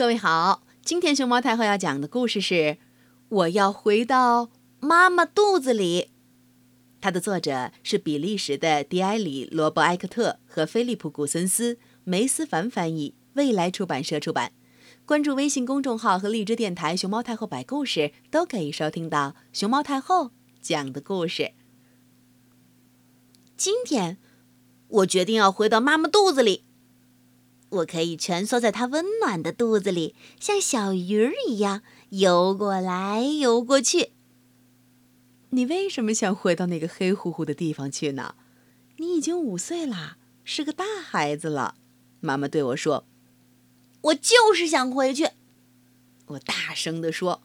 各位好，今天熊猫太后要讲的故事是《我要回到妈妈肚子里》。它的作者是比利时的迪埃里·罗伯埃克特和菲利普·古森斯，梅思凡翻译，未来出版社出版。关注微信公众号和荔枝电台“熊猫太后摆故事”，都可以收听到熊猫太后讲的故事。今天，我决定要回到妈妈肚子里。我可以蜷缩在它温暖的肚子里，像小鱼儿一样游过来游过去。你为什么想回到那个黑乎乎的地方去呢？你已经五岁啦，是个大孩子了。妈妈对我说：“我就是想回去。”我大声地说：“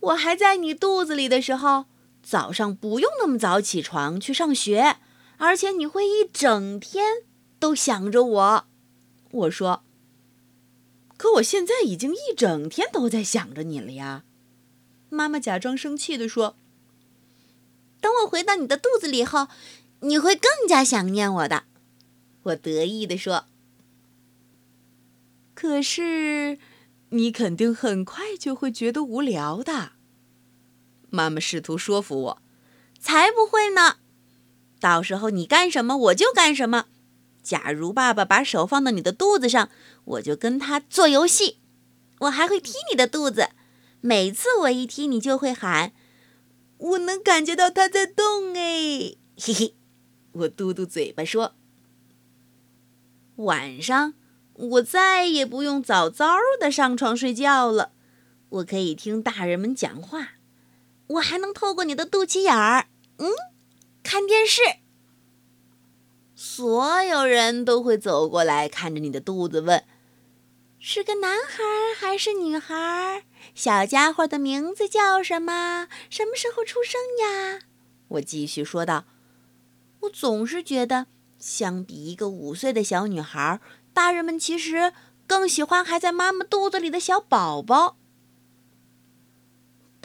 我还在你肚子里的时候，早上不用那么早起床去上学，而且你会一整天都想着我。”我说：“可我现在已经一整天都在想着你了呀。”妈妈假装生气地说：“等我回到你的肚子里后，你会更加想念我的。”我得意地说：“可是，你肯定很快就会觉得无聊的。”妈妈试图说服我：“才不会呢！到时候你干什么我就干什么。”假如爸爸把手放到你的肚子上，我就跟他做游戏。我还会踢你的肚子，每次我一踢，你就会喊。我能感觉到他在动哎，嘿嘿。我嘟嘟嘴巴说。晚上我再也不用早早的上床睡觉了，我可以听大人们讲话，我还能透过你的肚脐眼儿，嗯，看电视。所有人都会走过来，看着你的肚子，问：“是个男孩还是女孩？小家伙的名字叫什么？什么时候出生呀？”我继续说道：“我总是觉得，相比一个五岁的小女孩，大人们其实更喜欢还在妈妈肚子里的小宝宝。”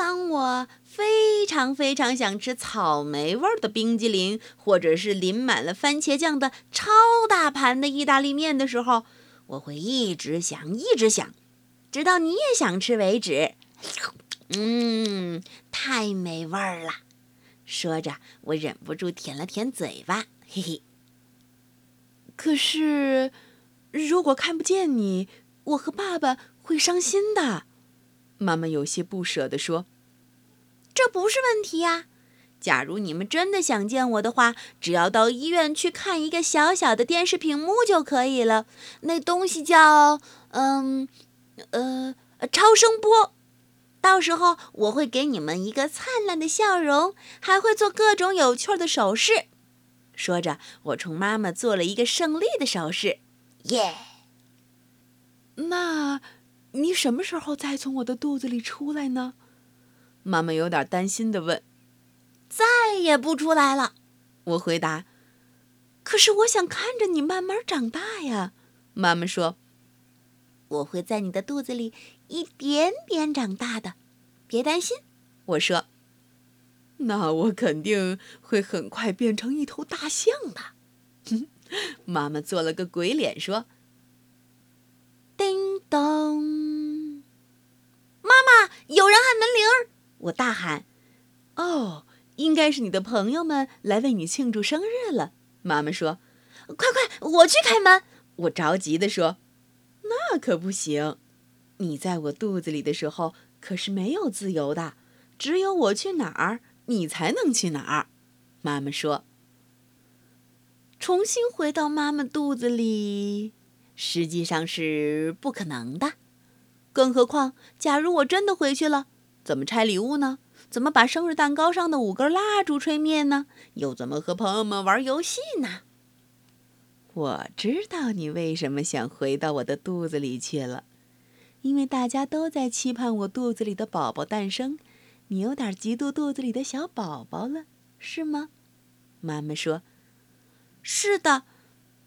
当我非常非常想吃草莓味的冰激凌，或者是淋满了番茄酱的超大盘的意大利面的时候，我会一直想，一直想，直到你也想吃为止。嗯，太美味了！说着，我忍不住舔了舔嘴巴，嘿嘿。可是，如果看不见你，我和爸爸会伤心的。妈妈有些不舍地说：“这不是问题呀。假如你们真的想见我的话，只要到医院去看一个小小的电视屏幕就可以了。那东西叫……嗯，呃，超声波。到时候我会给你们一个灿烂的笑容，还会做各种有趣的手势。”说着，我冲妈妈做了一个胜利的手势。耶！那……你什么时候再从我的肚子里出来呢？妈妈有点担心地问。再也不出来了，我回答。可是我想看着你慢慢长大呀，妈妈说。我会在你的肚子里一点点长大的，别担心，我说。那我肯定会很快变成一头大象的。妈妈做了个鬼脸说。叮咚！妈妈，有人按门铃！我大喊：“哦，应该是你的朋友们来为你庆祝生日了。”妈妈说：“快快，我去开门！”我着急地说：“那可不行！你在我肚子里的时候可是没有自由的，只有我去哪儿，你才能去哪儿。”妈妈说：“重新回到妈妈肚子里。”实际上是不可能的，更何况，假如我真的回去了，怎么拆礼物呢？怎么把生日蛋糕上的五根蜡烛吹灭呢？又怎么和朋友们玩游戏呢？我知道你为什么想回到我的肚子里去了，因为大家都在期盼我肚子里的宝宝诞生，你有点嫉妒肚子里的小宝宝了，是吗？妈妈说：“是的，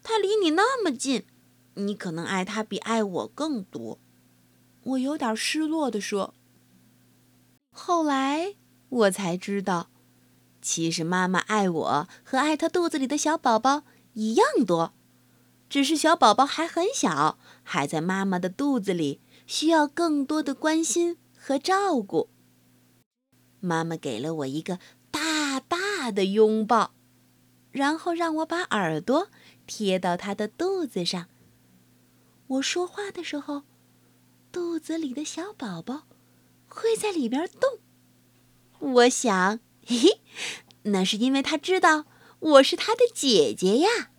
他离你那么近。”你可能爱他比爱我更多，我有点失落地说。后来我才知道，其实妈妈爱我和爱她肚子里的小宝宝一样多。只是小宝宝还很小，还在妈妈的肚子里，需要更多的关心和照顾。妈妈给了我一个大大的拥抱，然后让我把耳朵贴到她的肚子上。我说话的时候，肚子里的小宝宝会在里边动。我想，嘿嘿，那是因为他知道我是他的姐姐呀。